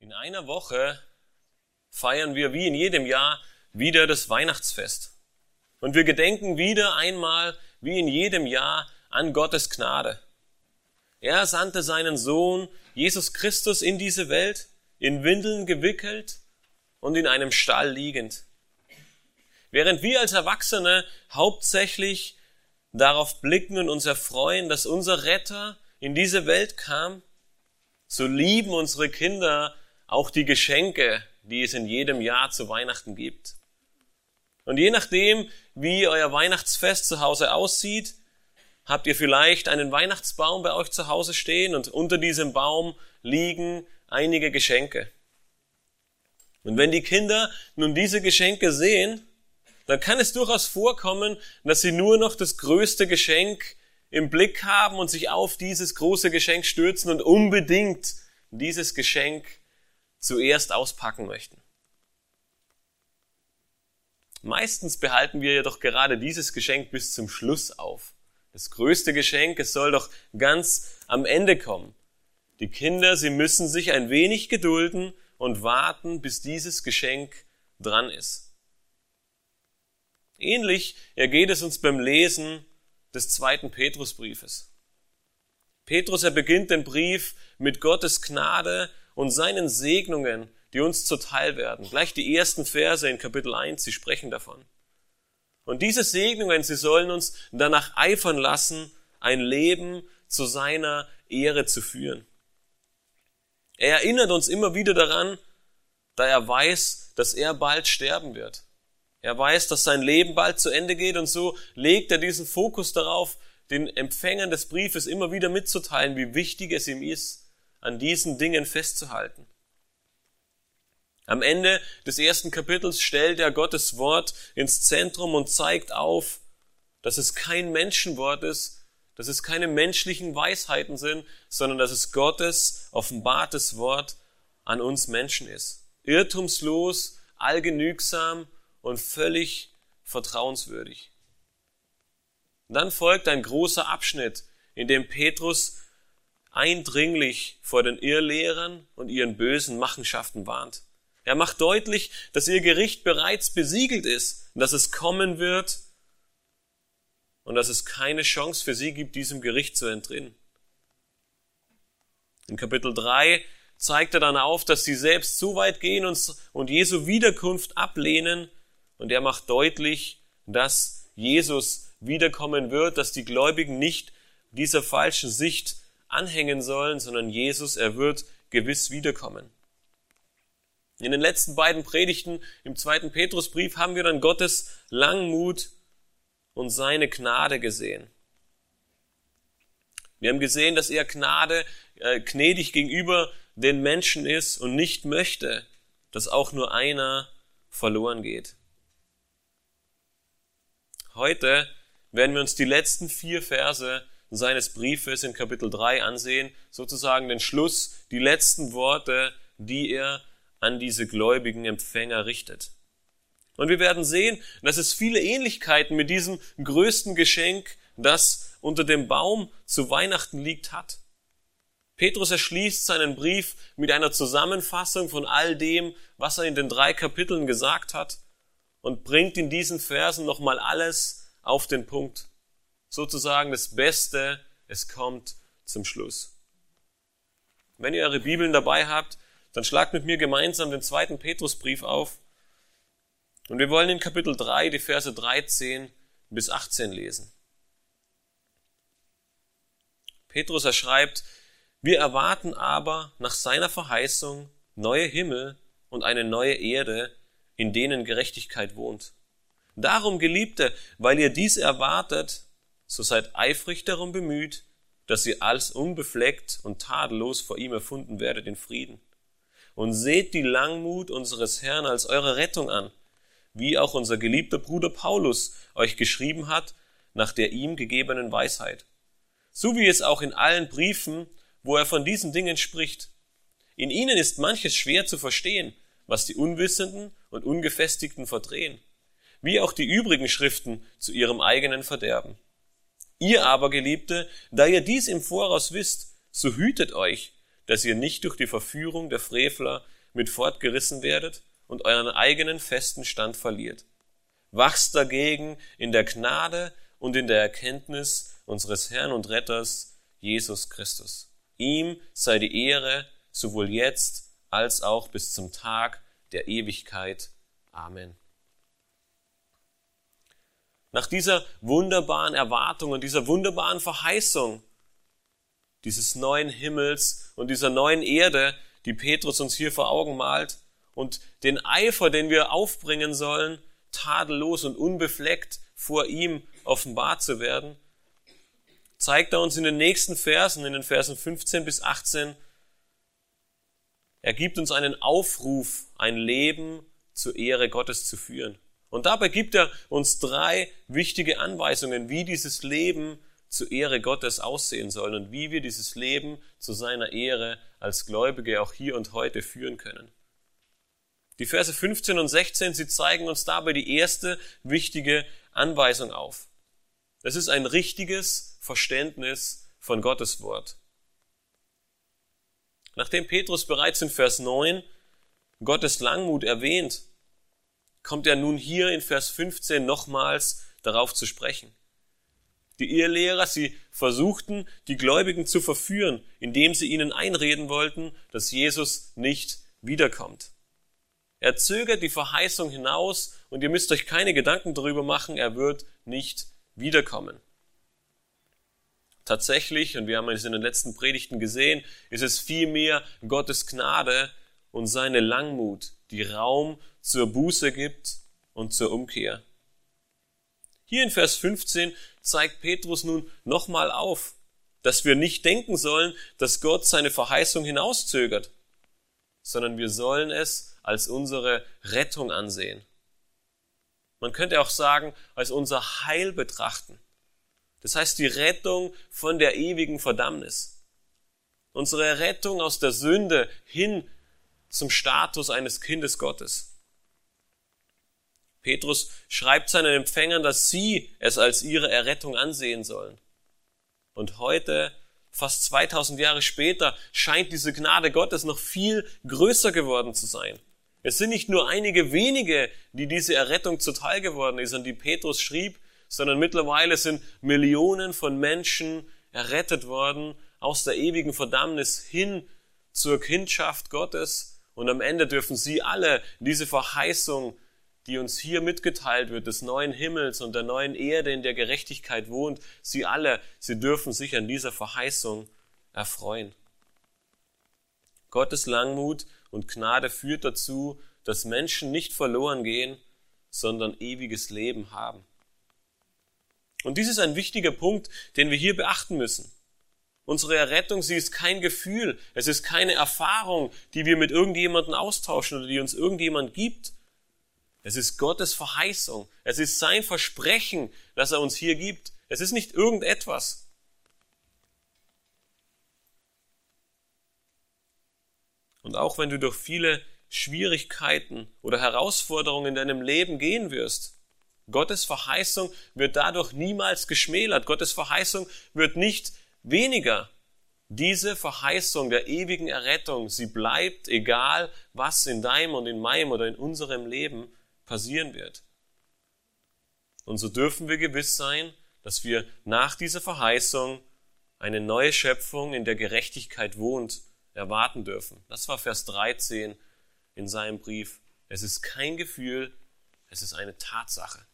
In einer Woche feiern wir wie in jedem Jahr wieder das Weihnachtsfest. Und wir gedenken wieder einmal wie in jedem Jahr an Gottes Gnade. Er sandte seinen Sohn Jesus Christus in diese Welt, in Windeln gewickelt und in einem Stall liegend. Während wir als Erwachsene hauptsächlich darauf blicken und uns erfreuen, dass unser Retter in diese Welt kam, so lieben unsere Kinder auch die Geschenke, die es in jedem Jahr zu Weihnachten gibt. Und je nachdem, wie euer Weihnachtsfest zu Hause aussieht, habt ihr vielleicht einen Weihnachtsbaum bei euch zu Hause stehen und unter diesem Baum liegen einige Geschenke. Und wenn die Kinder nun diese Geschenke sehen, dann kann es durchaus vorkommen, dass sie nur noch das größte Geschenk im Blick haben und sich auf dieses große Geschenk stürzen und unbedingt dieses Geschenk zuerst auspacken möchten. Meistens behalten wir jedoch gerade dieses Geschenk bis zum Schluss auf. Das größte Geschenk, es soll doch ganz am Ende kommen. Die Kinder, sie müssen sich ein wenig gedulden und warten, bis dieses Geschenk dran ist. Ähnlich ergeht es uns beim Lesen des zweiten Petrusbriefes. Petrus, er beginnt den Brief mit Gottes Gnade und seinen Segnungen, die uns zuteil werden. Gleich die ersten Verse in Kapitel 1, sie sprechen davon. Und diese Segnungen, sie sollen uns danach eifern lassen, ein Leben zu seiner Ehre zu führen. Er erinnert uns immer wieder daran, da er weiß, dass er bald sterben wird. Er weiß, dass sein Leben bald zu Ende geht und so legt er diesen Fokus darauf, den Empfängern des Briefes immer wieder mitzuteilen, wie wichtig es ihm ist, an diesen Dingen festzuhalten. Am Ende des ersten Kapitels stellt er Gottes Wort ins Zentrum und zeigt auf, dass es kein Menschenwort ist, dass es keine menschlichen Weisheiten sind, sondern dass es Gottes offenbartes Wort an uns Menschen ist. Irrtumslos, allgenügsam und völlig vertrauenswürdig. dann folgt ein großer Abschnitt, in dem Petrus eindringlich vor den Irrlehrern und ihren bösen Machenschaften warnt. Er macht deutlich, dass ihr Gericht bereits besiegelt ist, dass es kommen wird und dass es keine Chance für sie gibt, diesem Gericht zu entrinnen. In Kapitel 3 zeigt er dann auf, dass sie selbst so weit gehen und, und Jesu Wiederkunft ablehnen, und er macht deutlich, dass Jesus wiederkommen wird, dass die Gläubigen nicht dieser falschen Sicht anhängen sollen, sondern Jesus, er wird gewiss wiederkommen. In den letzten beiden Predigten im zweiten Petrusbrief haben wir dann Gottes Langmut und seine Gnade gesehen. Wir haben gesehen, dass er Gnade, äh, gnädig gegenüber den Menschen ist und nicht möchte, dass auch nur einer verloren geht. Heute werden wir uns die letzten vier Verse seines Briefes in Kapitel 3 ansehen, sozusagen den Schluss, die letzten Worte, die er an diese gläubigen Empfänger richtet. Und wir werden sehen, dass es viele Ähnlichkeiten mit diesem größten Geschenk, das unter dem Baum zu Weihnachten liegt, hat. Petrus erschließt seinen Brief mit einer Zusammenfassung von all dem, was er in den drei Kapiteln gesagt hat und bringt in diesen Versen nochmal alles auf den Punkt. Sozusagen das Beste, es kommt zum Schluss. Wenn ihr eure Bibeln dabei habt, dann schlagt mit mir gemeinsam den zweiten Petrusbrief auf. Und wir wollen in Kapitel 3 die Verse 13 bis 18 lesen. Petrus erschreibt, wir erwarten aber nach seiner Verheißung neue Himmel und eine neue Erde, in denen Gerechtigkeit wohnt. Darum, Geliebte, weil ihr dies erwartet, so seid eifrig darum bemüht, dass ihr als unbefleckt und tadellos vor ihm erfunden werdet in Frieden. Und seht die Langmut unseres Herrn als eure Rettung an, wie auch unser geliebter Bruder Paulus euch geschrieben hat, nach der ihm gegebenen Weisheit. So wie es auch in allen Briefen, wo er von diesen Dingen spricht. In ihnen ist manches schwer zu verstehen, was die Unwissenden und Ungefestigten verdrehen, wie auch die übrigen Schriften zu ihrem eigenen Verderben. Ihr aber, Geliebte, da ihr dies im Voraus wisst, so hütet euch, dass ihr nicht durch die Verführung der Frevler mit fortgerissen werdet und euren eigenen festen Stand verliert. Wachst dagegen in der Gnade und in der Erkenntnis unseres Herrn und Retters Jesus Christus. Ihm sei die Ehre sowohl jetzt als auch bis zum Tag der Ewigkeit. Amen. Nach dieser wunderbaren Erwartung und dieser wunderbaren Verheißung dieses neuen Himmels und dieser neuen Erde, die Petrus uns hier vor Augen malt, und den Eifer, den wir aufbringen sollen, tadellos und unbefleckt vor ihm offenbart zu werden, zeigt er uns in den nächsten Versen, in den Versen 15 bis 18, er gibt uns einen Aufruf, ein Leben zur Ehre Gottes zu führen. Und dabei gibt er uns drei wichtige Anweisungen, wie dieses Leben zur Ehre Gottes aussehen soll und wie wir dieses Leben zu seiner Ehre als Gläubige auch hier und heute führen können. Die Verse 15 und 16, sie zeigen uns dabei die erste wichtige Anweisung auf. Es ist ein richtiges Verständnis von Gottes Wort. Nachdem Petrus bereits in Vers 9 Gottes Langmut erwähnt, kommt er nun hier in Vers 15 nochmals darauf zu sprechen. Die Ehelehrer, sie versuchten, die Gläubigen zu verführen, indem sie ihnen einreden wollten, dass Jesus nicht wiederkommt. Er zögert die Verheißung hinaus und ihr müsst euch keine Gedanken darüber machen, er wird nicht wiederkommen. Tatsächlich, und wir haben es in den letzten Predigten gesehen, ist es vielmehr Gottes Gnade und seine Langmut, die Raum zur Buße gibt und zur Umkehr. Hier in Vers 15 zeigt Petrus nun nochmal auf, dass wir nicht denken sollen, dass Gott seine Verheißung hinauszögert, sondern wir sollen es als unsere Rettung ansehen. Man könnte auch sagen, als unser Heil betrachten. Das heißt die Rettung von der ewigen Verdammnis. Unsere Rettung aus der Sünde hin zum Status eines Kindes Gottes. Petrus schreibt seinen Empfängern, dass sie es als ihre Errettung ansehen sollen. Und heute, fast 2000 Jahre später, scheint diese Gnade Gottes noch viel größer geworden zu sein. Es sind nicht nur einige wenige, die diese Errettung zuteil geworden ist und die Petrus schrieb, sondern mittlerweile sind Millionen von Menschen errettet worden aus der ewigen Verdammnis hin zur Kindschaft Gottes und am Ende dürfen sie alle diese Verheißung die uns hier mitgeteilt wird, des neuen Himmels und der neuen Erde, in der Gerechtigkeit wohnt, sie alle, sie dürfen sich an dieser Verheißung erfreuen. Gottes Langmut und Gnade führt dazu, dass Menschen nicht verloren gehen, sondern ewiges Leben haben. Und dies ist ein wichtiger Punkt, den wir hier beachten müssen. Unsere Errettung, sie ist kein Gefühl, es ist keine Erfahrung, die wir mit irgendjemandem austauschen oder die uns irgendjemand gibt, es ist Gottes Verheißung. Es ist sein Versprechen, das er uns hier gibt. Es ist nicht irgendetwas. Und auch wenn du durch viele Schwierigkeiten oder Herausforderungen in deinem Leben gehen wirst, Gottes Verheißung wird dadurch niemals geschmälert. Gottes Verheißung wird nicht weniger. Diese Verheißung der ewigen Errettung, sie bleibt, egal was in deinem und in meinem oder in unserem Leben passieren wird. Und so dürfen wir gewiss sein, dass wir nach dieser Verheißung eine neue Schöpfung in der Gerechtigkeit wohnt, erwarten dürfen. Das war Vers 13 in seinem Brief. Es ist kein Gefühl, es ist eine Tatsache.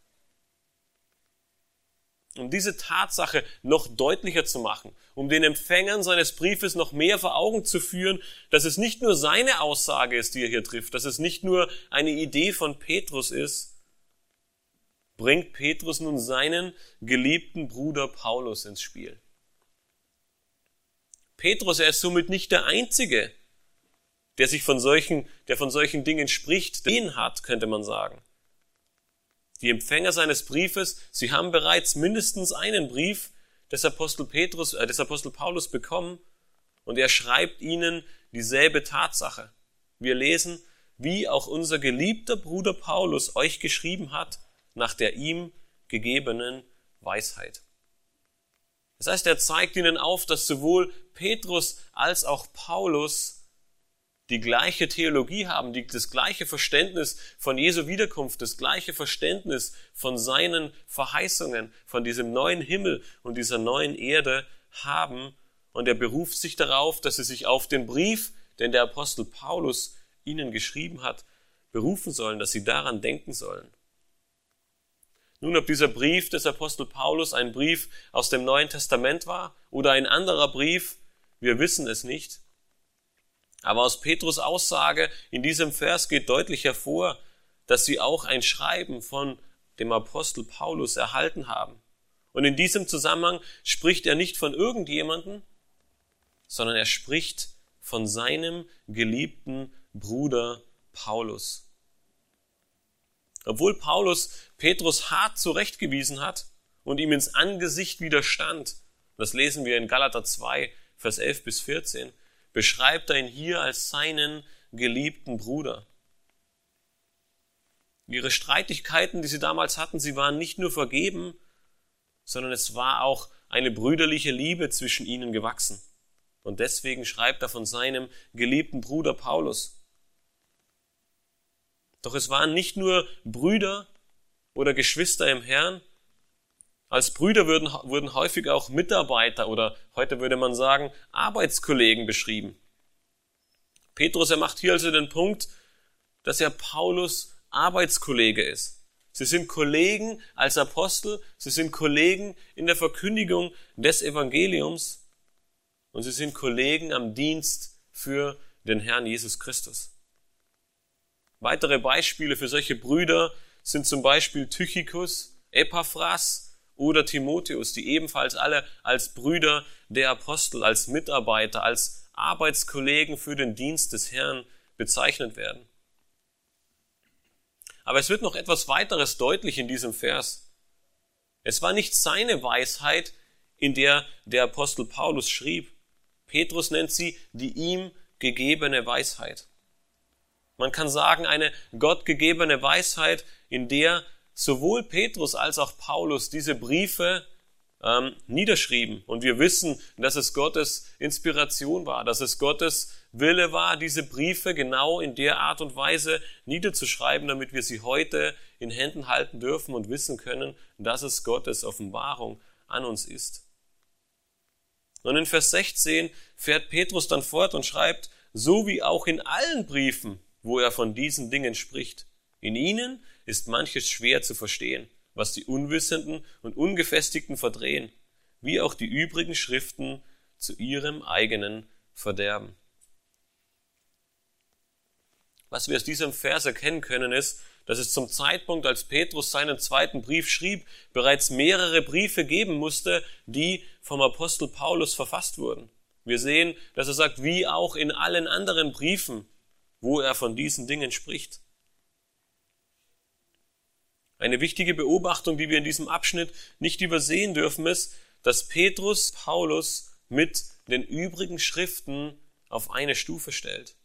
Um diese Tatsache noch deutlicher zu machen, um den Empfängern seines Briefes noch mehr vor Augen zu führen, dass es nicht nur seine Aussage ist, die er hier trifft, dass es nicht nur eine Idee von Petrus ist, bringt Petrus nun seinen geliebten Bruder Paulus ins Spiel. Petrus, er ist somit nicht der Einzige, der sich von solchen, der von solchen Dingen spricht, den hat, könnte man sagen. Die Empfänger seines Briefes, sie haben bereits mindestens einen Brief des Apostel Petrus, äh, des Apostel Paulus bekommen und er schreibt ihnen dieselbe Tatsache. Wir lesen, wie auch unser geliebter Bruder Paulus euch geschrieben hat, nach der ihm gegebenen Weisheit. Das heißt, er zeigt ihnen auf, dass sowohl Petrus als auch Paulus die gleiche Theologie haben, die, das gleiche Verständnis von Jesu Wiederkunft, das gleiche Verständnis von seinen Verheißungen, von diesem neuen Himmel und dieser neuen Erde haben. Und er beruft sich darauf, dass sie sich auf den Brief, den der Apostel Paulus ihnen geschrieben hat, berufen sollen, dass sie daran denken sollen. Nun, ob dieser Brief des Apostel Paulus ein Brief aus dem Neuen Testament war oder ein anderer Brief, wir wissen es nicht. Aber aus Petrus Aussage in diesem Vers geht deutlich hervor, dass sie auch ein Schreiben von dem Apostel Paulus erhalten haben. Und in diesem Zusammenhang spricht er nicht von irgendjemanden, sondern er spricht von seinem geliebten Bruder Paulus. Obwohl Paulus Petrus hart zurechtgewiesen hat und ihm ins Angesicht widerstand, das lesen wir in Galater 2, Vers 11 bis 14, beschreibt er ihn hier als seinen geliebten Bruder. Ihre Streitigkeiten, die sie damals hatten, sie waren nicht nur vergeben, sondern es war auch eine brüderliche Liebe zwischen ihnen gewachsen. Und deswegen schreibt er von seinem geliebten Bruder Paulus. Doch es waren nicht nur Brüder oder Geschwister im Herrn, als Brüder würden, wurden häufig auch Mitarbeiter oder heute würde man sagen Arbeitskollegen beschrieben. Petrus, er macht hier also den Punkt, dass er Paulus Arbeitskollege ist. Sie sind Kollegen als Apostel, sie sind Kollegen in der Verkündigung des Evangeliums und sie sind Kollegen am Dienst für den Herrn Jesus Christus. Weitere Beispiele für solche Brüder sind zum Beispiel Tychicus, Epaphras, oder Timotheus, die ebenfalls alle als Brüder der Apostel, als Mitarbeiter, als Arbeitskollegen für den Dienst des Herrn bezeichnet werden. Aber es wird noch etwas weiteres deutlich in diesem Vers. Es war nicht seine Weisheit, in der der Apostel Paulus schrieb. Petrus nennt sie die ihm gegebene Weisheit. Man kann sagen, eine gottgegebene Weisheit, in der sowohl Petrus als auch Paulus diese Briefe ähm, niederschrieben. Und wir wissen, dass es Gottes Inspiration war, dass es Gottes Wille war, diese Briefe genau in der Art und Weise niederzuschreiben, damit wir sie heute in Händen halten dürfen und wissen können, dass es Gottes Offenbarung an uns ist. Und in Vers 16 fährt Petrus dann fort und schreibt, so wie auch in allen Briefen, wo er von diesen Dingen spricht. In ihnen ist manches schwer zu verstehen, was die Unwissenden und Ungefestigten verdrehen, wie auch die übrigen Schriften zu ihrem eigenen Verderben. Was wir aus diesem Vers erkennen können, ist, dass es zum Zeitpunkt, als Petrus seinen zweiten Brief schrieb, bereits mehrere Briefe geben musste, die vom Apostel Paulus verfasst wurden. Wir sehen, dass er sagt, wie auch in allen anderen Briefen, wo er von diesen Dingen spricht. Eine wichtige Beobachtung, die wir in diesem Abschnitt nicht übersehen dürfen, ist, dass Petrus Paulus mit den übrigen Schriften auf eine Stufe stellt.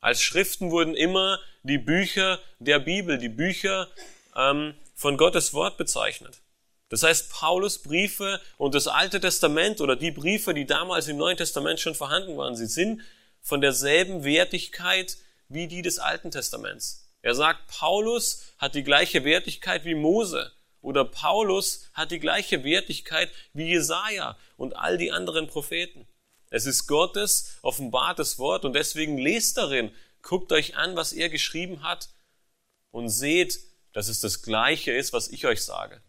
Als Schriften wurden immer die Bücher der Bibel, die Bücher ähm, von Gottes Wort bezeichnet. Das heißt, Paulus Briefe und das Alte Testament oder die Briefe, die damals im Neuen Testament schon vorhanden waren, sie sind von derselben Wertigkeit wie die des Alten Testaments. Er sagt, Paulus hat die gleiche Wertigkeit wie Mose oder Paulus hat die gleiche Wertigkeit wie Jesaja und all die anderen Propheten. Es ist Gottes offenbartes Wort und deswegen lest darin, guckt euch an, was er geschrieben hat und seht, dass es das Gleiche ist, was ich euch sage.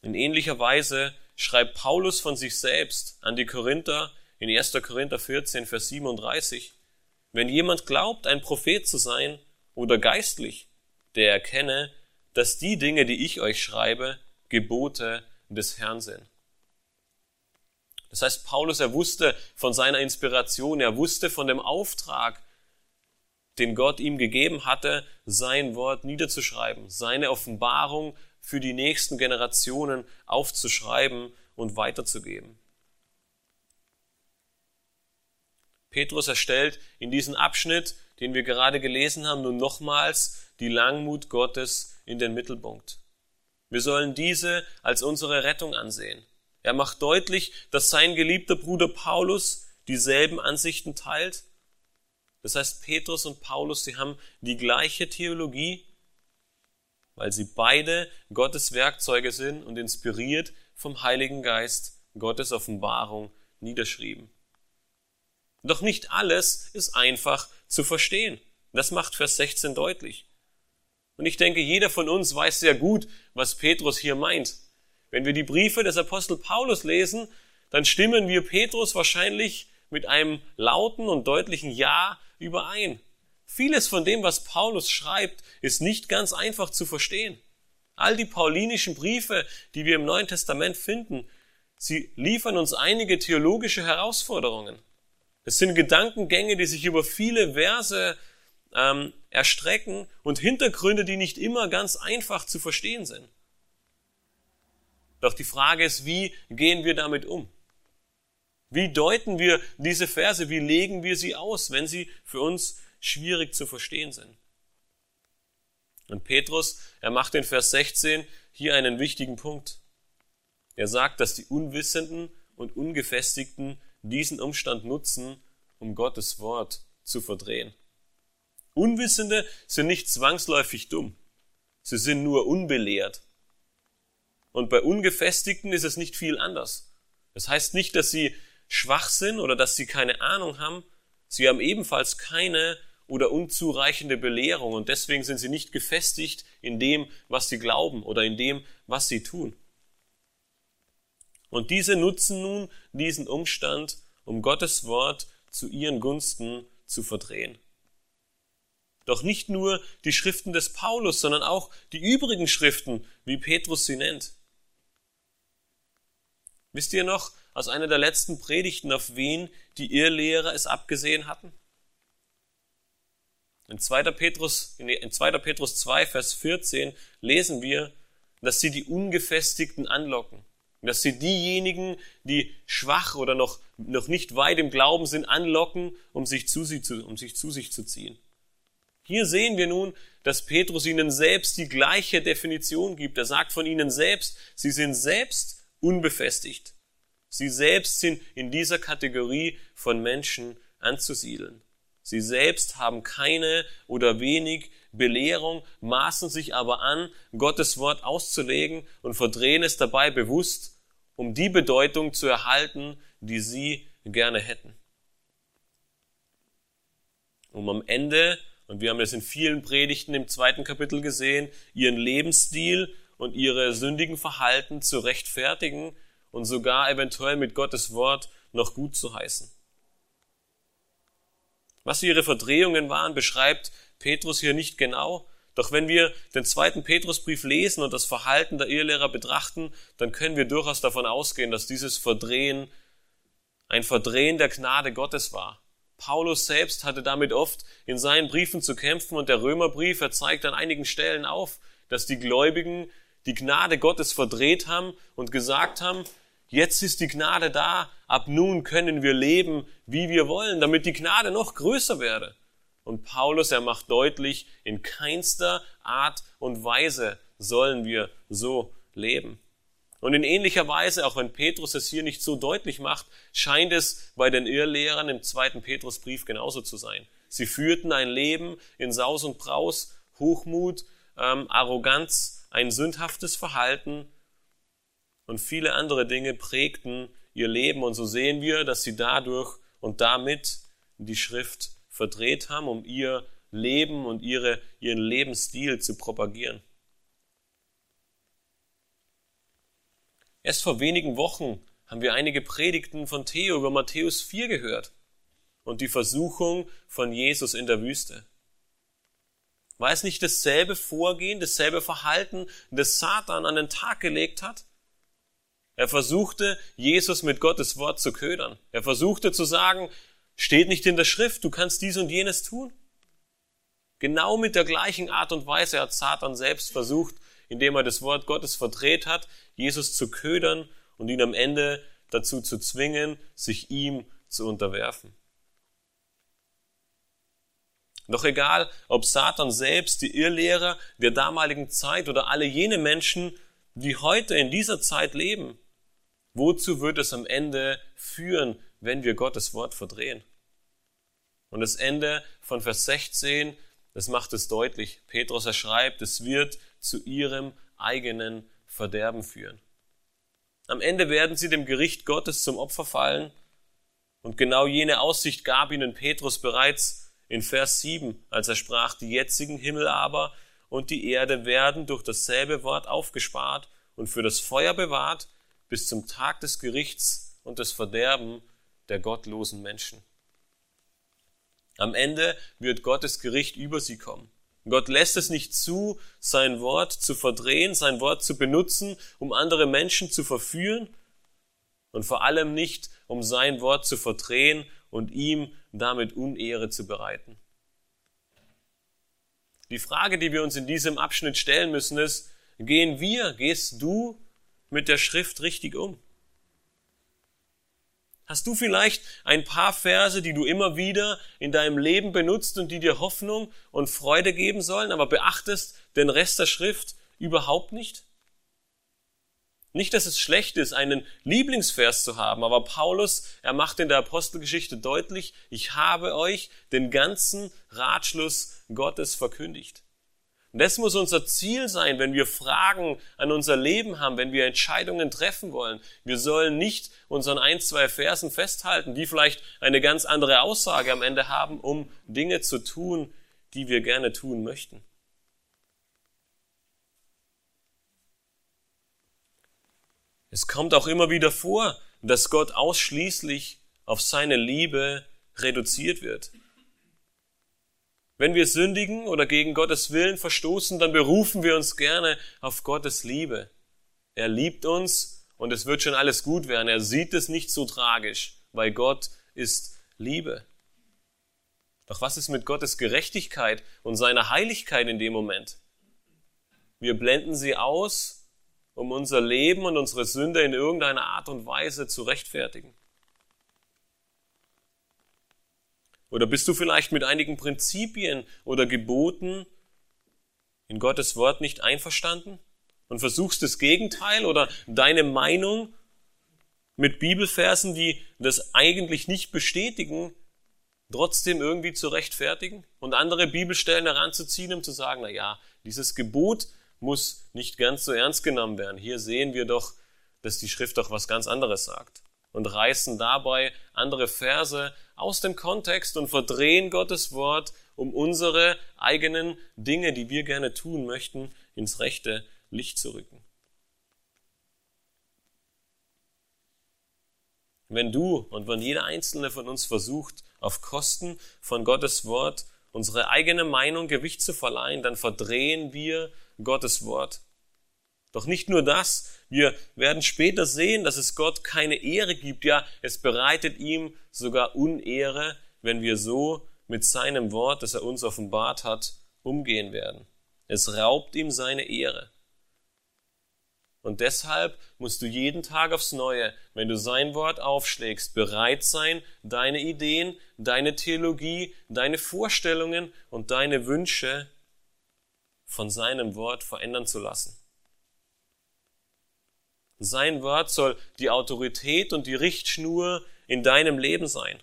In ähnlicher Weise schreibt Paulus von sich selbst an die Korinther in 1. Korinther 14, Vers 37, wenn jemand glaubt, ein Prophet zu sein oder geistlich, der erkenne, dass die Dinge, die ich euch schreibe, Gebote des Herrn sind. Das heißt, Paulus, er wusste von seiner Inspiration, er wusste von dem Auftrag, den Gott ihm gegeben hatte, sein Wort niederzuschreiben, seine Offenbarung für die nächsten Generationen aufzuschreiben und weiterzugeben. Petrus erstellt in diesem Abschnitt, den wir gerade gelesen haben, nun nochmals die Langmut Gottes in den Mittelpunkt. Wir sollen diese als unsere Rettung ansehen. Er macht deutlich, dass sein geliebter Bruder Paulus dieselben Ansichten teilt. Das heißt, Petrus und Paulus, sie haben die gleiche Theologie, weil sie beide Gottes Werkzeuge sind und inspiriert vom Heiligen Geist Gottes Offenbarung niederschrieben. Doch nicht alles ist einfach zu verstehen. Das macht Vers 16 deutlich. Und ich denke, jeder von uns weiß sehr gut, was Petrus hier meint. Wenn wir die Briefe des Apostel Paulus lesen, dann stimmen wir Petrus wahrscheinlich mit einem lauten und deutlichen Ja überein. Vieles von dem, was Paulus schreibt, ist nicht ganz einfach zu verstehen. All die paulinischen Briefe, die wir im Neuen Testament finden, sie liefern uns einige theologische Herausforderungen. Es sind Gedankengänge, die sich über viele Verse ähm, erstrecken und Hintergründe, die nicht immer ganz einfach zu verstehen sind. Doch die Frage ist, wie gehen wir damit um? Wie deuten wir diese Verse? Wie legen wir sie aus, wenn sie für uns schwierig zu verstehen sind? Und Petrus, er macht in Vers 16 hier einen wichtigen Punkt. Er sagt, dass die Unwissenden und Ungefestigten diesen Umstand nutzen, um Gottes Wort zu verdrehen. Unwissende sind nicht zwangsläufig dumm. Sie sind nur unbelehrt. Und bei Ungefestigten ist es nicht viel anders. Das heißt nicht, dass sie schwach sind oder dass sie keine Ahnung haben. Sie haben ebenfalls keine oder unzureichende Belehrung und deswegen sind sie nicht gefestigt in dem, was sie glauben oder in dem, was sie tun. Und diese nutzen nun diesen Umstand, um Gottes Wort zu ihren Gunsten zu verdrehen. Doch nicht nur die Schriften des Paulus, sondern auch die übrigen Schriften, wie Petrus sie nennt. Wisst ihr noch aus einer der letzten Predigten, auf wen die Irrlehrer es abgesehen hatten? In 2. Petrus, in 2. Petrus 2, Vers 14 lesen wir, dass sie die Ungefestigten anlocken. Dass sie diejenigen, die schwach oder noch, noch nicht weit im Glauben sind, anlocken, um sich zu, sie zu, um sich zu sich zu ziehen. Hier sehen wir nun, dass Petrus ihnen selbst die gleiche Definition gibt. Er sagt von ihnen selbst, sie sind selbst unbefestigt. Sie selbst sind in dieser Kategorie von Menschen anzusiedeln. Sie selbst haben keine oder wenig Belehrung, maßen sich aber an, Gottes Wort auszulegen und verdrehen es dabei bewusst, um die Bedeutung zu erhalten, die sie gerne hätten. Um am Ende, und wir haben das in vielen Predigten im zweiten Kapitel gesehen, ihren Lebensstil und ihre sündigen Verhalten zu rechtfertigen und sogar eventuell mit Gottes Wort noch gut zu heißen. Was ihre Verdrehungen waren, beschreibt Petrus hier nicht genau. Doch wenn wir den zweiten Petrusbrief lesen und das Verhalten der Irrlehrer betrachten, dann können wir durchaus davon ausgehen, dass dieses Verdrehen ein Verdrehen der Gnade Gottes war. Paulus selbst hatte damit oft in seinen Briefen zu kämpfen und der Römerbrief, er zeigt an einigen Stellen auf, dass die Gläubigen die Gnade Gottes verdreht haben und gesagt haben, jetzt ist die Gnade da, ab nun können wir leben, wie wir wollen, damit die Gnade noch größer werde. Und Paulus, er macht deutlich, in keinster Art und Weise sollen wir so leben. Und in ähnlicher Weise, auch wenn Petrus es hier nicht so deutlich macht, scheint es bei den Irrlehrern im zweiten Petrusbrief genauso zu sein. Sie führten ein Leben in Saus und Braus, Hochmut, ähm, Arroganz, ein sündhaftes Verhalten und viele andere Dinge prägten ihr Leben. Und so sehen wir, dass sie dadurch und damit die Schrift verdreht haben, um ihr Leben und ihre, ihren Lebensstil zu propagieren. Erst vor wenigen Wochen haben wir einige Predigten von Theo über Matthäus 4 gehört und die Versuchung von Jesus in der Wüste. War es nicht dasselbe Vorgehen, dasselbe Verhalten, das Satan an den Tag gelegt hat? Er versuchte, Jesus mit Gottes Wort zu ködern. Er versuchte zu sagen, steht nicht in der Schrift, du kannst dies und jenes tun. Genau mit der gleichen Art und Weise hat Satan selbst versucht, indem er das Wort Gottes verdreht hat, Jesus zu ködern und ihn am Ende dazu zu zwingen, sich ihm zu unterwerfen. Doch egal, ob Satan selbst, die Irrlehrer der damaligen Zeit oder alle jene Menschen, die heute in dieser Zeit leben, wozu wird es am Ende führen, wenn wir Gottes Wort verdrehen? Und das Ende von Vers 16, das macht es deutlich. Petrus erschreibt, es wird zu ihrem eigenen Verderben führen. Am Ende werden sie dem Gericht Gottes zum Opfer fallen. Und genau jene Aussicht gab ihnen Petrus bereits in Vers 7, als er sprach, die jetzigen Himmel aber und die Erde werden durch dasselbe Wort aufgespart und für das Feuer bewahrt bis zum Tag des Gerichts und des Verderben der gottlosen Menschen. Am Ende wird Gottes Gericht über sie kommen. Gott lässt es nicht zu, sein Wort zu verdrehen, sein Wort zu benutzen, um andere Menschen zu verführen und vor allem nicht, um sein Wort zu verdrehen und ihm damit Unehre zu bereiten. Die Frage, die wir uns in diesem Abschnitt stellen müssen, ist, gehen wir, gehst du mit der Schrift richtig um? Hast du vielleicht ein paar Verse, die du immer wieder in deinem Leben benutzt und die dir Hoffnung und Freude geben sollen, aber beachtest den Rest der Schrift überhaupt nicht? Nicht, dass es schlecht ist, einen Lieblingsvers zu haben, aber Paulus, er macht in der Apostelgeschichte deutlich, ich habe euch den ganzen Ratschluss Gottes verkündigt. Und das muss unser Ziel sein, wenn wir Fragen an unser Leben haben, wenn wir Entscheidungen treffen wollen. Wir sollen nicht unseren ein, zwei Versen festhalten, die vielleicht eine ganz andere Aussage am Ende haben, um Dinge zu tun, die wir gerne tun möchten. Es kommt auch immer wieder vor, dass Gott ausschließlich auf seine Liebe reduziert wird. Wenn wir sündigen oder gegen Gottes Willen verstoßen, dann berufen wir uns gerne auf Gottes Liebe. Er liebt uns und es wird schon alles gut werden. Er sieht es nicht so tragisch, weil Gott ist Liebe. Doch was ist mit Gottes Gerechtigkeit und seiner Heiligkeit in dem Moment? Wir blenden sie aus, um unser Leben und unsere Sünde in irgendeiner Art und Weise zu rechtfertigen. Oder bist du vielleicht mit einigen Prinzipien oder Geboten in Gottes Wort nicht einverstanden und versuchst das Gegenteil oder deine Meinung mit Bibelversen, die das eigentlich nicht bestätigen, trotzdem irgendwie zu rechtfertigen und andere Bibelstellen heranzuziehen, um zu sagen, na ja, dieses Gebot muss nicht ganz so ernst genommen werden. Hier sehen wir doch, dass die Schrift doch was ganz anderes sagt und reißen dabei andere Verse aus dem Kontext und verdrehen Gottes Wort, um unsere eigenen Dinge, die wir gerne tun möchten, ins rechte Licht zu rücken. Wenn du und wenn jeder einzelne von uns versucht, auf Kosten von Gottes Wort unsere eigene Meinung Gewicht zu verleihen, dann verdrehen wir Gottes Wort. Doch nicht nur das, wir werden später sehen, dass es Gott keine Ehre gibt. Ja, es bereitet ihm sogar Unehre, wenn wir so mit seinem Wort, das er uns offenbart hat, umgehen werden. Es raubt ihm seine Ehre. Und deshalb musst du jeden Tag aufs Neue, wenn du sein Wort aufschlägst, bereit sein, deine Ideen, deine Theologie, deine Vorstellungen und deine Wünsche von seinem Wort verändern zu lassen. Sein Wort soll die Autorität und die Richtschnur in deinem Leben sein.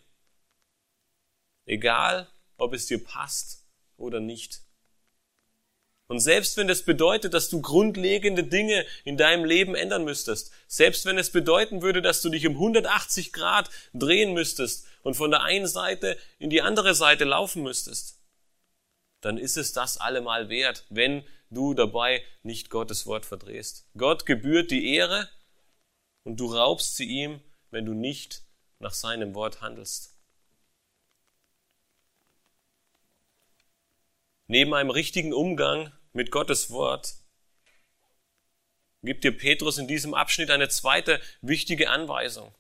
Egal, ob es dir passt oder nicht. Und selbst wenn es bedeutet, dass du grundlegende Dinge in deinem Leben ändern müsstest, selbst wenn es bedeuten würde, dass du dich um 180 Grad drehen müsstest und von der einen Seite in die andere Seite laufen müsstest, dann ist es das allemal wert, wenn du dabei nicht Gottes Wort verdrehst. Gott gebührt die Ehre und du raubst sie ihm, wenn du nicht nach seinem Wort handelst. Neben einem richtigen Umgang mit Gottes Wort gibt dir Petrus in diesem Abschnitt eine zweite wichtige Anweisung.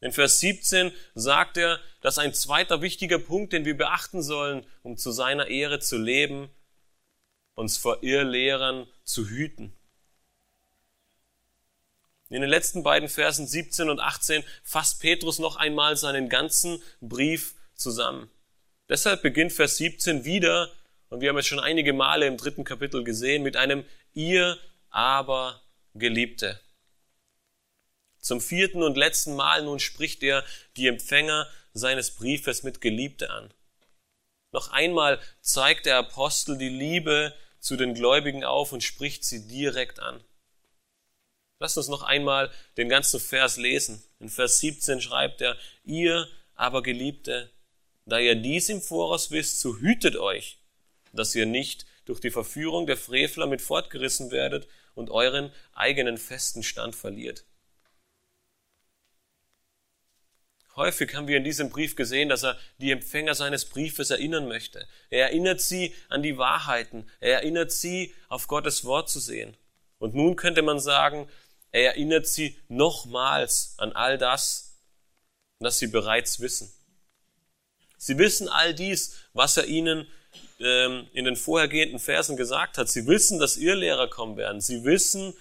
In Vers 17 sagt er, dass ein zweiter wichtiger Punkt, den wir beachten sollen, um zu seiner Ehre zu leben, uns vor Irrlehrern zu hüten. In den letzten beiden Versen 17 und 18 fasst Petrus noch einmal seinen ganzen Brief zusammen. Deshalb beginnt Vers 17 wieder, und wir haben es schon einige Male im dritten Kapitel gesehen, mit einem ihr aber Geliebte. Zum vierten und letzten Mal nun spricht er die Empfänger seines Briefes mit Geliebte an. Noch einmal zeigt der Apostel die Liebe zu den Gläubigen auf und spricht sie direkt an. Lasst uns noch einmal den ganzen Vers lesen. In Vers 17 schreibt er, ihr aber Geliebte, da ihr dies im Voraus wisst, so hütet euch, dass ihr nicht durch die Verführung der Frevler mit fortgerissen werdet und euren eigenen festen Stand verliert. Häufig haben wir in diesem Brief gesehen, dass er die Empfänger seines Briefes erinnern möchte. Er erinnert sie an die Wahrheiten. Er erinnert sie, auf Gottes Wort zu sehen. Und nun könnte man sagen, er erinnert sie nochmals an all das, was sie bereits wissen. Sie wissen all dies, was er ihnen ähm, in den vorhergehenden Versen gesagt hat. Sie wissen, dass Irrlehrer kommen werden. Sie wissen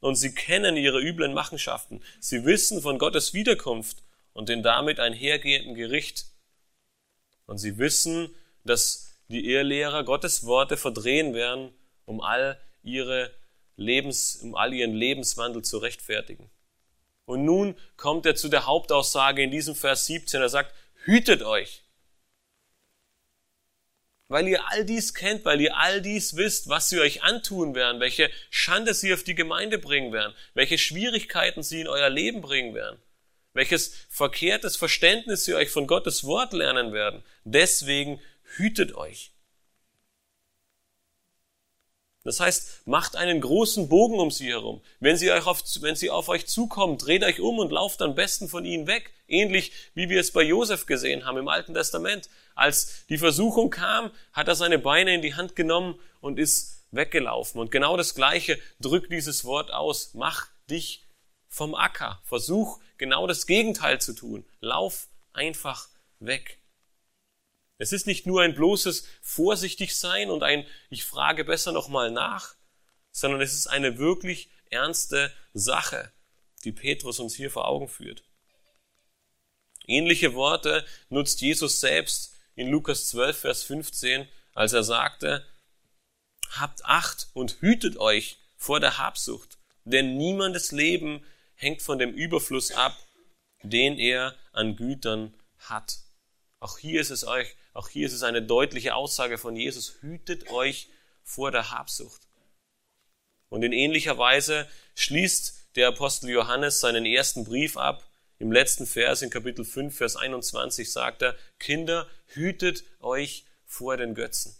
und sie kennen ihre üblen Machenschaften. Sie wissen von Gottes Wiederkunft und den damit einhergehenden Gericht. Und sie wissen, dass die Irrlehrer Gottes Worte verdrehen werden, um all ihre Lebens, um all ihren Lebenswandel zu rechtfertigen. Und nun kommt er zu der Hauptaussage in diesem Vers 17. Er sagt, hütet euch. Weil ihr all dies kennt, weil ihr all dies wisst, was sie euch antun werden, welche Schande sie auf die Gemeinde bringen werden, welche Schwierigkeiten sie in euer Leben bringen werden welches verkehrtes Verständnis sie euch von Gottes Wort lernen werden. Deswegen hütet euch. Das heißt, macht einen großen Bogen um sie herum. Wenn sie, euch auf, wenn sie auf euch zukommen, dreht euch um und lauft am besten von ihnen weg. Ähnlich wie wir es bei Josef gesehen haben im Alten Testament. Als die Versuchung kam, hat er seine Beine in die Hand genommen und ist weggelaufen. Und genau das Gleiche drückt dieses Wort aus. Mach dich vom Acker. Versuch genau das Gegenteil zu tun. Lauf einfach weg. Es ist nicht nur ein bloßes vorsichtig sein und ein ich frage besser nochmal nach, sondern es ist eine wirklich ernste Sache, die Petrus uns hier vor Augen führt. Ähnliche Worte nutzt Jesus selbst in Lukas 12, Vers 15, als er sagte, Habt Acht und hütet euch vor der Habsucht, denn niemandes Leben hängt von dem Überfluss ab, den er an Gütern hat. Auch hier ist es euch, auch hier ist es eine deutliche Aussage von Jesus. Hütet euch vor der Habsucht. Und in ähnlicher Weise schließt der Apostel Johannes seinen ersten Brief ab. Im letzten Vers, in Kapitel 5, Vers 21 sagt er, Kinder, hütet euch vor den Götzen.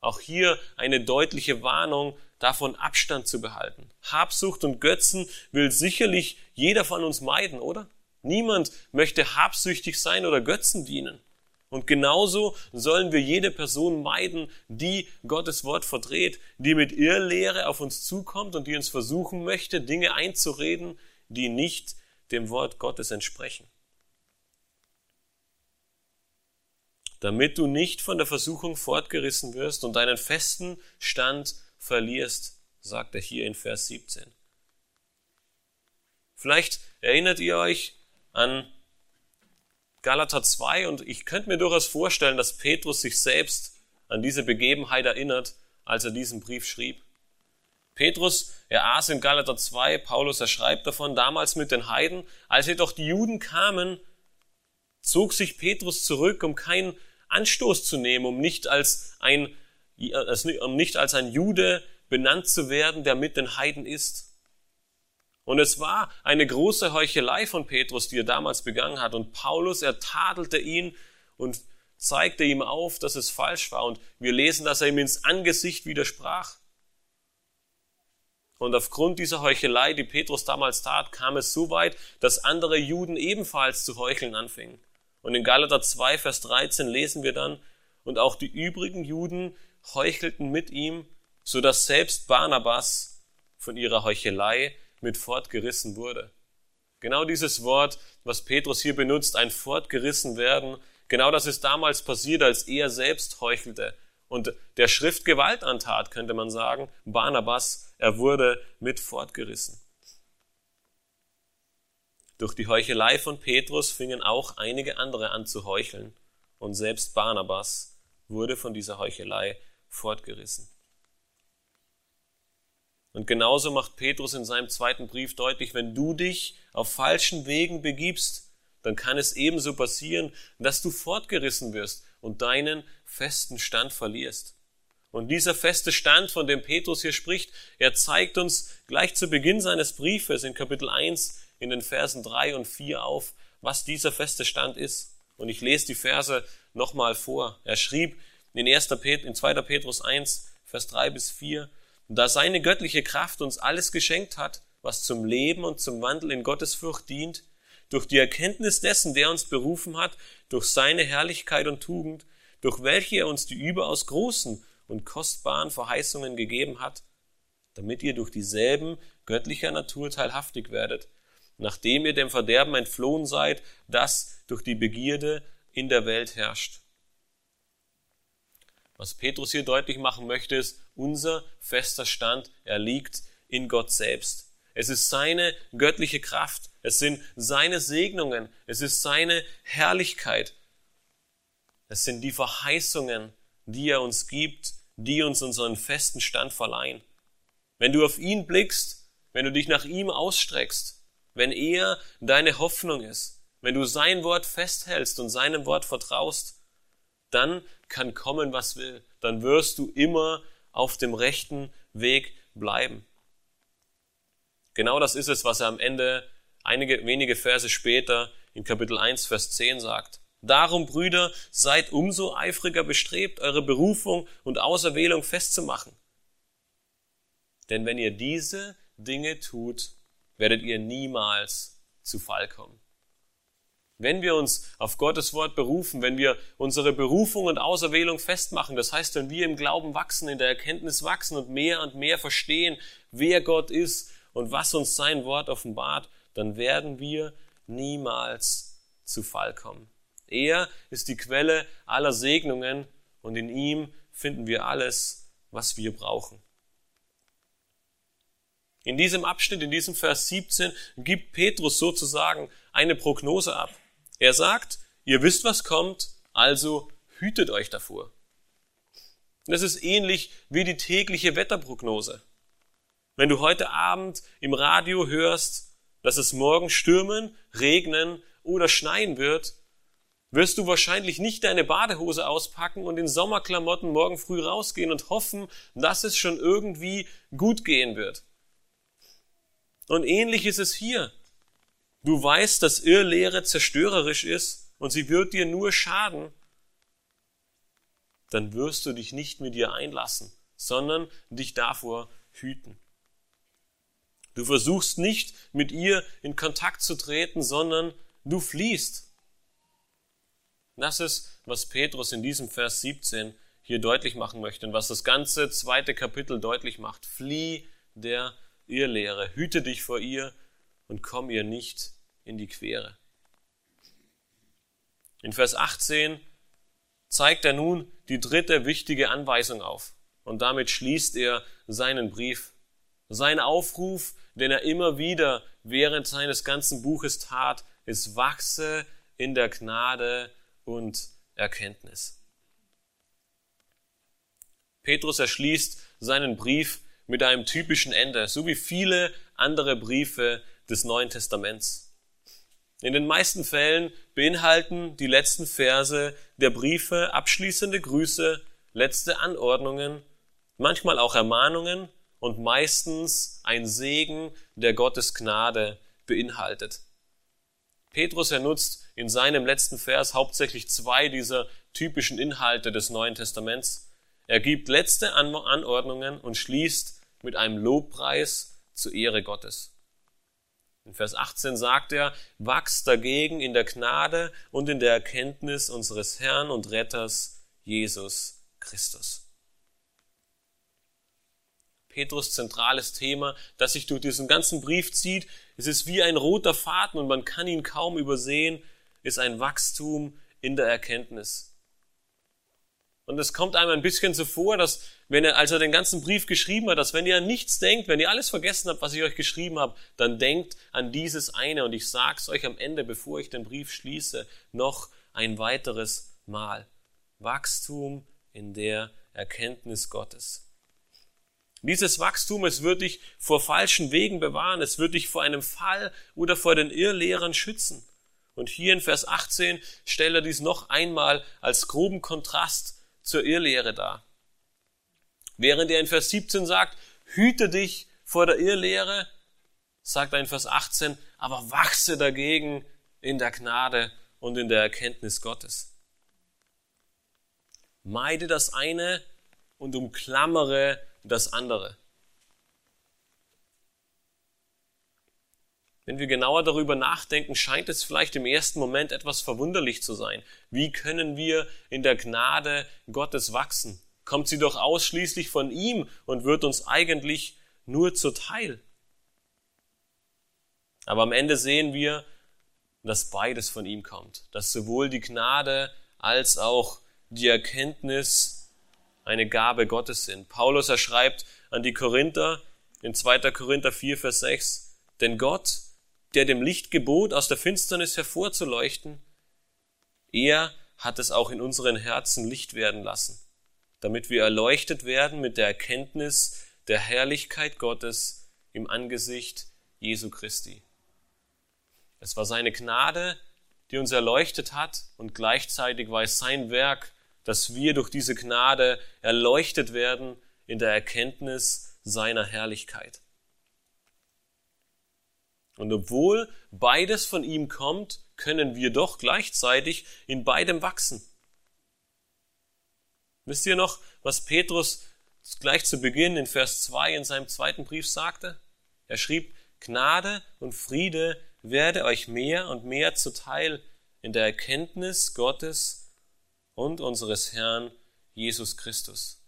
Auch hier eine deutliche Warnung davon Abstand zu behalten. Habsucht und Götzen will sicherlich jeder von uns meiden, oder? Niemand möchte habsüchtig sein oder Götzen dienen. Und genauso sollen wir jede Person meiden, die Gottes Wort verdreht, die mit Irrlehre auf uns zukommt und die uns versuchen möchte, Dinge einzureden, die nicht dem Wort Gottes entsprechen. Damit du nicht von der Versuchung fortgerissen wirst und deinen festen Stand verlierst, sagt er hier in Vers 17. Vielleicht erinnert ihr euch an Galater 2 und ich könnte mir durchaus vorstellen, dass Petrus sich selbst an diese Begebenheit erinnert, als er diesen Brief schrieb. Petrus, er aß in Galater 2, Paulus, er schreibt davon, damals mit den Heiden, als jedoch die Juden kamen, zog sich Petrus zurück, um keinen Anstoß zu nehmen, um nicht als ein um nicht als ein Jude benannt zu werden, der mit den Heiden ist. Und es war eine große Heuchelei von Petrus, die er damals begangen hat. Und Paulus, er tadelte ihn und zeigte ihm auf, dass es falsch war. Und wir lesen, dass er ihm ins Angesicht widersprach. Und aufgrund dieser Heuchelei, die Petrus damals tat, kam es so weit, dass andere Juden ebenfalls zu heucheln anfingen. Und in Galater 2, Vers 13 lesen wir dann, und auch die übrigen Juden, heuchelten mit ihm, so dass selbst Barnabas von ihrer Heuchelei mit fortgerissen wurde. Genau dieses Wort, was Petrus hier benutzt, ein fortgerissen werden, genau das ist damals passiert, als er selbst heuchelte und der Schrift Gewalt antat, könnte man sagen. Barnabas, er wurde mit fortgerissen. Durch die Heuchelei von Petrus fingen auch einige andere an zu heucheln und selbst Barnabas wurde von dieser Heuchelei fortgerissen. Und genauso macht Petrus in seinem zweiten Brief deutlich, wenn du dich auf falschen Wegen begibst, dann kann es ebenso passieren, dass du fortgerissen wirst und deinen festen Stand verlierst. Und dieser feste Stand, von dem Petrus hier spricht, er zeigt uns gleich zu Beginn seines Briefes in Kapitel 1 in den Versen 3 und 4 auf, was dieser feste Stand ist. Und ich lese die Verse nochmal vor. Er schrieb in, 1. Pet in 2. Petrus 1, Vers 3 bis 4, da seine göttliche Kraft uns alles geschenkt hat, was zum Leben und zum Wandel in Gottesfurcht dient, durch die Erkenntnis dessen, der uns berufen hat, durch seine Herrlichkeit und Tugend, durch welche er uns die überaus großen und kostbaren Verheißungen gegeben hat, damit ihr durch dieselben göttlicher Natur teilhaftig werdet, nachdem ihr dem Verderben entflohen seid, das durch die Begierde in der Welt herrscht. Was Petrus hier deutlich machen möchte, ist, unser fester Stand, er liegt in Gott selbst. Es ist seine göttliche Kraft, es sind seine Segnungen, es ist seine Herrlichkeit, es sind die Verheißungen, die er uns gibt, die uns unseren festen Stand verleihen. Wenn du auf ihn blickst, wenn du dich nach ihm ausstreckst, wenn er deine Hoffnung ist, wenn du sein Wort festhältst und seinem Wort vertraust, dann kann kommen, was will. Dann wirst du immer auf dem rechten Weg bleiben. Genau das ist es, was er am Ende einige wenige Verse später in Kapitel 1, Vers 10 sagt. Darum, Brüder, seid umso eifriger bestrebt, eure Berufung und Auserwählung festzumachen. Denn wenn ihr diese Dinge tut, werdet ihr niemals zu Fall kommen. Wenn wir uns auf Gottes Wort berufen, wenn wir unsere Berufung und Auserwählung festmachen, das heißt, wenn wir im Glauben wachsen, in der Erkenntnis wachsen und mehr und mehr verstehen, wer Gott ist und was uns sein Wort offenbart, dann werden wir niemals zu Fall kommen. Er ist die Quelle aller Segnungen und in ihm finden wir alles, was wir brauchen. In diesem Abschnitt, in diesem Vers 17, gibt Petrus sozusagen eine Prognose ab. Er sagt, ihr wisst, was kommt, also hütet euch davor. Das ist ähnlich wie die tägliche Wetterprognose. Wenn du heute Abend im Radio hörst, dass es morgen stürmen, regnen oder schneien wird, wirst du wahrscheinlich nicht deine Badehose auspacken und in Sommerklamotten morgen früh rausgehen und hoffen, dass es schon irgendwie gut gehen wird. Und ähnlich ist es hier. Du weißt, dass Irrlehre zerstörerisch ist und sie wird dir nur schaden. Dann wirst du dich nicht mit ihr einlassen, sondern dich davor hüten. Du versuchst nicht mit ihr in Kontakt zu treten, sondern du fliehst. Das ist, was Petrus in diesem Vers 17 hier deutlich machen möchte und was das ganze zweite Kapitel deutlich macht. Flieh der Irrlehre, hüte dich vor ihr und komm ihr nicht in die Quere. In Vers 18 zeigt er nun die dritte wichtige Anweisung auf und damit schließt er seinen Brief. Sein Aufruf, den er immer wieder während seines ganzen Buches tat, ist wachse in der Gnade und Erkenntnis. Petrus erschließt seinen Brief mit einem typischen Ende, so wie viele andere Briefe des Neuen Testaments. In den meisten Fällen beinhalten die letzten Verse der Briefe abschließende Grüße, letzte Anordnungen, manchmal auch Ermahnungen und meistens ein Segen, der Gottes Gnade beinhaltet. Petrus, er nutzt in seinem letzten Vers hauptsächlich zwei dieser typischen Inhalte des Neuen Testaments. Er gibt letzte Anordnungen und schließt mit einem Lobpreis zur Ehre Gottes. In Vers 18 sagt er, wachst dagegen in der Gnade und in der Erkenntnis unseres Herrn und Retters Jesus Christus. Petrus zentrales Thema, das sich durch diesen ganzen Brief zieht. Es ist wie ein roter Faden und man kann ihn kaum übersehen, ist ein Wachstum in der Erkenntnis. Und es kommt einem ein bisschen so vor, dass wenn er, als er den ganzen Brief geschrieben hat, dass wenn ihr an nichts denkt, wenn ihr alles vergessen habt, was ich euch geschrieben habe, dann denkt an dieses eine. Und ich sag's euch am Ende, bevor ich den Brief schließe, noch ein weiteres Mal. Wachstum in der Erkenntnis Gottes. Dieses Wachstum, es wird dich vor falschen Wegen bewahren, es wird dich vor einem Fall oder vor den Irrlehrern schützen. Und hier in Vers 18 stellt er dies noch einmal als groben Kontrast zur Irrlehre dar. Während er in Vers 17 sagt, hüte dich vor der Irrlehre, sagt er in Vers 18, aber wachse dagegen in der Gnade und in der Erkenntnis Gottes. Meide das eine und umklammere das andere. Wenn wir genauer darüber nachdenken, scheint es vielleicht im ersten Moment etwas verwunderlich zu sein. Wie können wir in der Gnade Gottes wachsen? Kommt sie doch ausschließlich von ihm und wird uns eigentlich nur zuteil. Aber am Ende sehen wir, dass beides von ihm kommt, dass sowohl die Gnade als auch die Erkenntnis eine Gabe Gottes sind. Paulus erschreibt an die Korinther in 2. Korinther 4, Vers 6, denn Gott, der dem Licht gebot, aus der Finsternis hervorzuleuchten, er hat es auch in unseren Herzen Licht werden lassen, damit wir erleuchtet werden mit der Erkenntnis der Herrlichkeit Gottes im Angesicht Jesu Christi. Es war seine Gnade, die uns erleuchtet hat und gleichzeitig war es sein Werk, dass wir durch diese Gnade erleuchtet werden in der Erkenntnis seiner Herrlichkeit. Und obwohl beides von ihm kommt, können wir doch gleichzeitig in beidem wachsen. Wisst ihr noch, was Petrus gleich zu Beginn in Vers 2 in seinem zweiten Brief sagte? Er schrieb, Gnade und Friede werde euch mehr und mehr zuteil in der Erkenntnis Gottes und unseres Herrn Jesus Christus.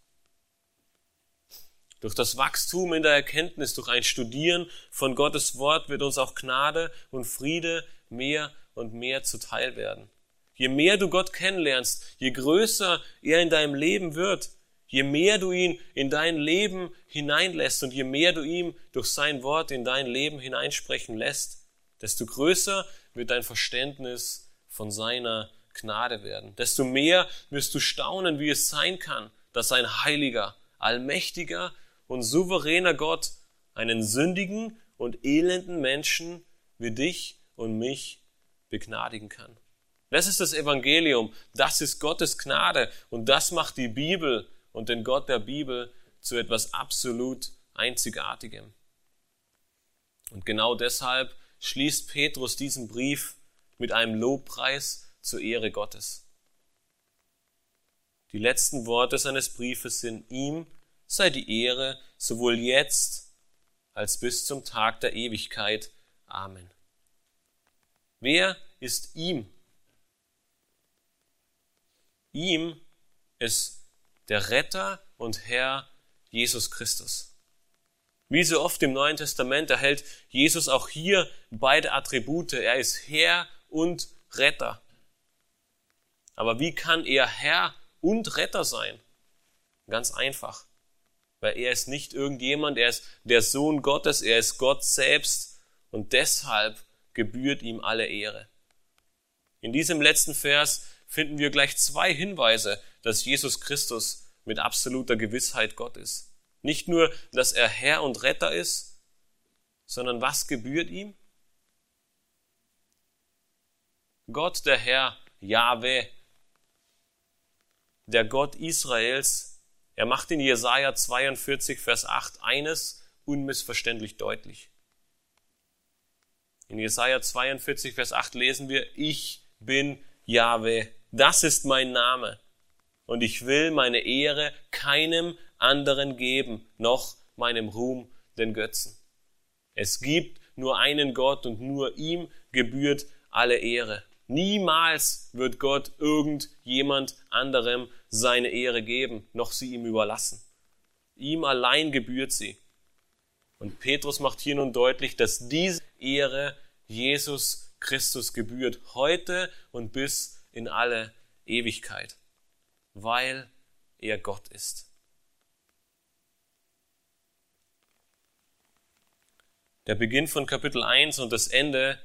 Durch das Wachstum in der Erkenntnis, durch ein Studieren von Gottes Wort wird uns auch Gnade und Friede mehr und mehr zuteil werden. Je mehr du Gott kennenlernst, je größer er in deinem Leben wird, je mehr du ihn in dein Leben hineinlässt und je mehr du ihm durch sein Wort in dein Leben hineinsprechen lässt, desto größer wird dein Verständnis von seiner Gnade werden. Desto mehr wirst du staunen, wie es sein kann, dass ein heiliger, allmächtiger und souveräner Gott einen sündigen und elenden Menschen wie dich und mich begnadigen kann. Das ist das Evangelium, das ist Gottes Gnade und das macht die Bibel und den Gott der Bibel zu etwas absolut Einzigartigem. Und genau deshalb schließt Petrus diesen Brief mit einem Lobpreis zur Ehre Gottes. Die letzten Worte seines Briefes sind ihm sei die Ehre sowohl jetzt als bis zum Tag der Ewigkeit. Amen. Wer ist ihm? Ihm ist der Retter und Herr Jesus Christus. Wie so oft im Neuen Testament erhält Jesus auch hier beide Attribute. Er ist Herr und Retter. Aber wie kann er Herr und Retter sein? Ganz einfach. Weil er ist nicht irgendjemand, er ist der Sohn Gottes, er ist Gott selbst und deshalb gebührt ihm alle Ehre. In diesem letzten Vers finden wir gleich zwei Hinweise, dass Jesus Christus mit absoluter Gewissheit Gott ist. Nicht nur, dass er Herr und Retter ist, sondern was gebührt ihm? Gott, der Herr, Jahwe, der Gott Israels, er macht in Jesaja 42, Vers 8 eines unmissverständlich deutlich. In Jesaja 42, Vers 8 lesen wir, ich bin Jahwe, das ist mein Name und ich will meine Ehre keinem anderen geben, noch meinem Ruhm den Götzen. Es gibt nur einen Gott und nur ihm gebührt alle Ehre. Niemals wird Gott irgendjemand anderem seine Ehre geben, noch sie ihm überlassen. Ihm allein gebührt sie. Und Petrus macht hier nun deutlich, dass diese Ehre Jesus Christus gebührt, heute und bis in alle Ewigkeit, weil er Gott ist. Der Beginn von Kapitel 1 und das Ende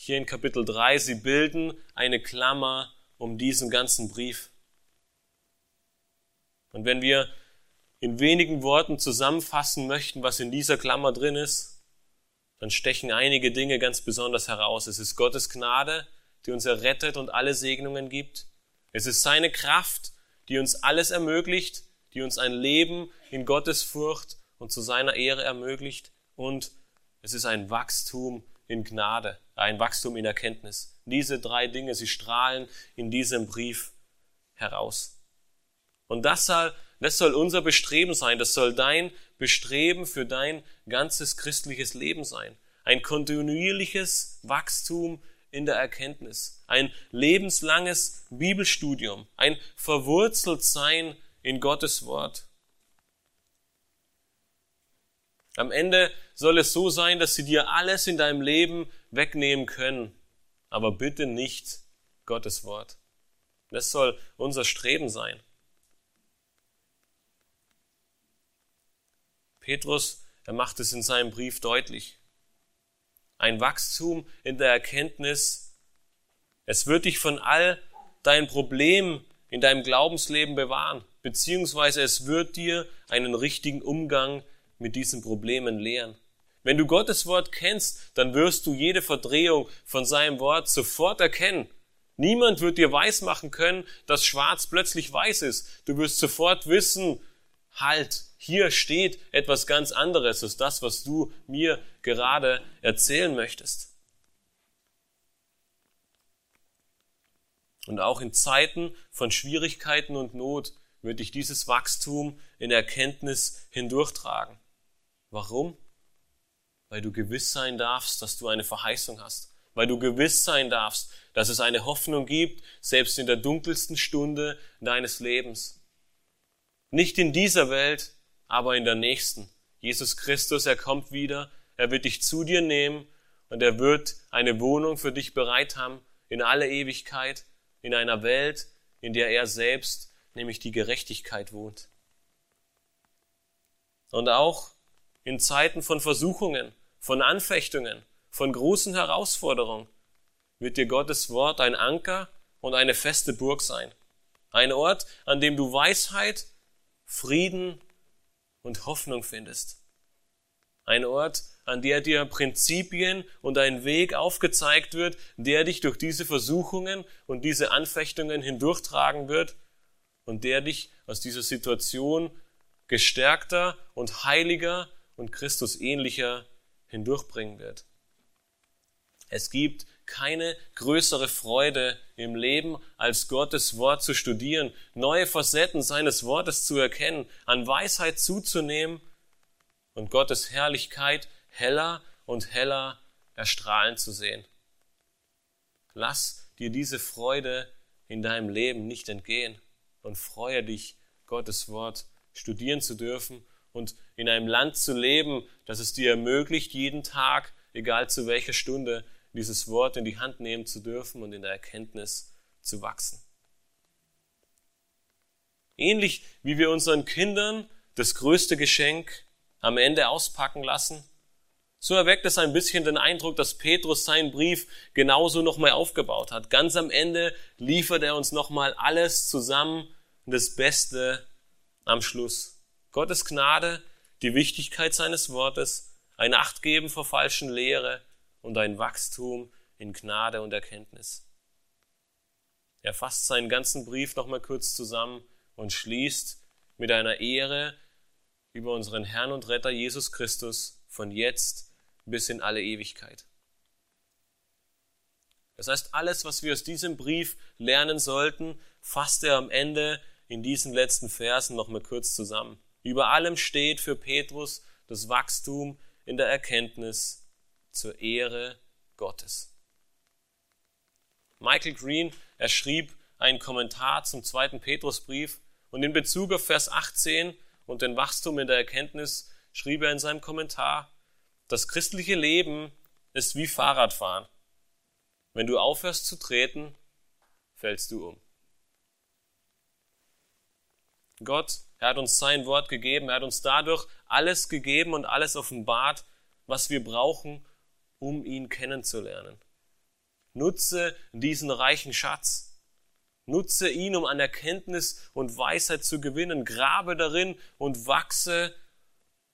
hier in Kapitel 3, sie bilden eine Klammer um diesen ganzen Brief. Und wenn wir in wenigen Worten zusammenfassen möchten, was in dieser Klammer drin ist, dann stechen einige Dinge ganz besonders heraus. Es ist Gottes Gnade, die uns errettet und alle Segnungen gibt. Es ist seine Kraft, die uns alles ermöglicht, die uns ein Leben in Gottes Furcht und zu seiner Ehre ermöglicht. Und es ist ein Wachstum in Gnade, ein Wachstum in Erkenntnis. Diese drei Dinge, sie strahlen in diesem Brief heraus. Und das soll, das soll unser Bestreben sein, das soll dein Bestreben für dein ganzes christliches Leben sein. Ein kontinuierliches Wachstum in der Erkenntnis, ein lebenslanges Bibelstudium, ein verwurzelt sein in Gottes Wort. Am Ende soll es so sein, dass sie dir alles in deinem Leben wegnehmen können, aber bitte nicht Gottes Wort. Das soll unser Streben sein. Petrus, er macht es in seinem Brief deutlich. Ein Wachstum in der Erkenntnis. Es wird dich von all deinen Problemen in deinem Glaubensleben bewahren, beziehungsweise es wird dir einen richtigen Umgang mit diesen Problemen lehren. Wenn du Gottes Wort kennst, dann wirst du jede Verdrehung von seinem Wort sofort erkennen. Niemand wird dir weismachen können, dass schwarz plötzlich weiß ist. Du wirst sofort wissen, halt, hier steht etwas ganz anderes als das, was du mir gerade erzählen möchtest. Und auch in Zeiten von Schwierigkeiten und Not wird dich dieses Wachstum in Erkenntnis hindurchtragen. Warum? Weil du gewiss sein darfst, dass du eine Verheißung hast. Weil du gewiss sein darfst, dass es eine Hoffnung gibt, selbst in der dunkelsten Stunde deines Lebens. Nicht in dieser Welt, aber in der nächsten. Jesus Christus, er kommt wieder, er wird dich zu dir nehmen und er wird eine Wohnung für dich bereit haben in alle Ewigkeit, in einer Welt, in der er selbst, nämlich die Gerechtigkeit wohnt. Und auch in Zeiten von Versuchungen, von Anfechtungen, von großen Herausforderungen wird dir Gottes Wort ein Anker und eine feste Burg sein. Ein Ort, an dem du Weisheit, Frieden und Hoffnung findest. Ein Ort, an der dir Prinzipien und ein Weg aufgezeigt wird, der dich durch diese Versuchungen und diese Anfechtungen hindurchtragen wird und der dich aus dieser Situation gestärkter und heiliger und Christus ähnlicher hindurchbringen wird. Es gibt keine größere Freude im Leben, als Gottes Wort zu studieren, neue Facetten seines Wortes zu erkennen, an Weisheit zuzunehmen und Gottes Herrlichkeit heller und heller erstrahlen zu sehen. Lass dir diese Freude in deinem Leben nicht entgehen und freue dich, Gottes Wort studieren zu dürfen und in einem Land zu leben, das es dir ermöglicht, jeden Tag, egal zu welcher Stunde, dieses Wort in die Hand nehmen zu dürfen und in der Erkenntnis zu wachsen. Ähnlich wie wir unseren Kindern das größte Geschenk am Ende auspacken lassen, so erweckt es ein bisschen den Eindruck, dass Petrus seinen Brief genauso nochmal aufgebaut hat. Ganz am Ende liefert er uns nochmal alles zusammen, das Beste am Schluss. Gottes Gnade, die Wichtigkeit seines Wortes, ein Achtgeben vor falschen Lehre und ein Wachstum in Gnade und Erkenntnis. Er fasst seinen ganzen Brief nochmal kurz zusammen und schließt mit einer Ehre über unseren Herrn und Retter Jesus Christus von jetzt bis in alle Ewigkeit. Das heißt, alles, was wir aus diesem Brief lernen sollten, fasst er am Ende in diesen letzten Versen nochmal kurz zusammen. Über allem steht für Petrus das Wachstum in der Erkenntnis zur Ehre Gottes. Michael Green, er schrieb einen Kommentar zum zweiten Petrusbrief und in Bezug auf Vers 18 und den Wachstum in der Erkenntnis schrieb er in seinem Kommentar, das christliche Leben ist wie Fahrradfahren. Wenn du aufhörst zu treten, fällst du um. Gott, er hat uns sein Wort gegeben, er hat uns dadurch alles gegeben und alles offenbart, was wir brauchen, um ihn kennenzulernen. Nutze diesen reichen Schatz. Nutze ihn, um an Erkenntnis und Weisheit zu gewinnen. Grabe darin und wachse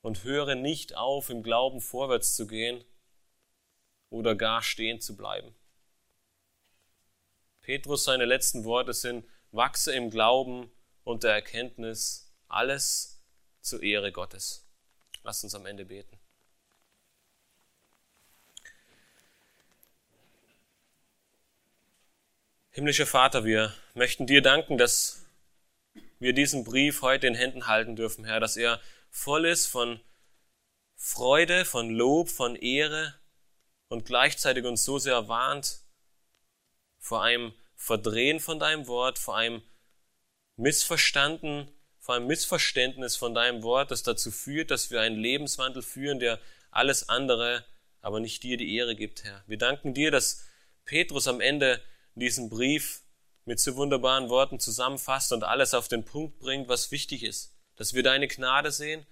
und höre nicht auf, im Glauben vorwärts zu gehen oder gar stehen zu bleiben. Petrus, seine letzten Worte sind, wachse im Glauben und der Erkenntnis, alles zur Ehre Gottes. Lasst uns am Ende beten. Himmlischer Vater, wir möchten dir danken, dass wir diesen Brief heute in Händen halten dürfen, Herr, dass er voll ist von Freude, von Lob, von Ehre und gleichzeitig uns so sehr warnt vor einem Verdrehen von deinem Wort, vor einem Missverstanden, vor einem Missverständnis von deinem Wort, das dazu führt, dass wir einen Lebenswandel führen, der alles andere, aber nicht dir die Ehre gibt, Herr. Wir danken dir, dass Petrus am Ende diesen Brief mit so wunderbaren Worten zusammenfasst und alles auf den Punkt bringt, was wichtig ist. Dass wir deine Gnade sehen,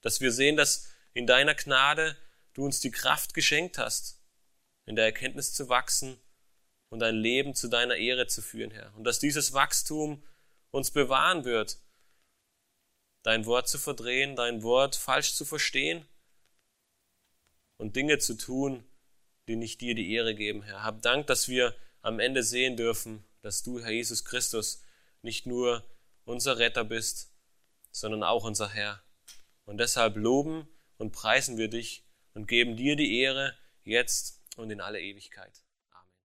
dass wir sehen, dass in deiner Gnade du uns die Kraft geschenkt hast, in der Erkenntnis zu wachsen und dein Leben zu deiner Ehre zu führen, Herr. Und dass dieses Wachstum uns bewahren wird, dein Wort zu verdrehen, dein Wort falsch zu verstehen und Dinge zu tun, die nicht dir die Ehre geben, Herr. Hab Dank, dass wir am Ende sehen dürfen, dass du, Herr Jesus Christus, nicht nur unser Retter bist, sondern auch unser Herr. Und deshalb loben und preisen wir dich und geben dir die Ehre jetzt und in alle Ewigkeit.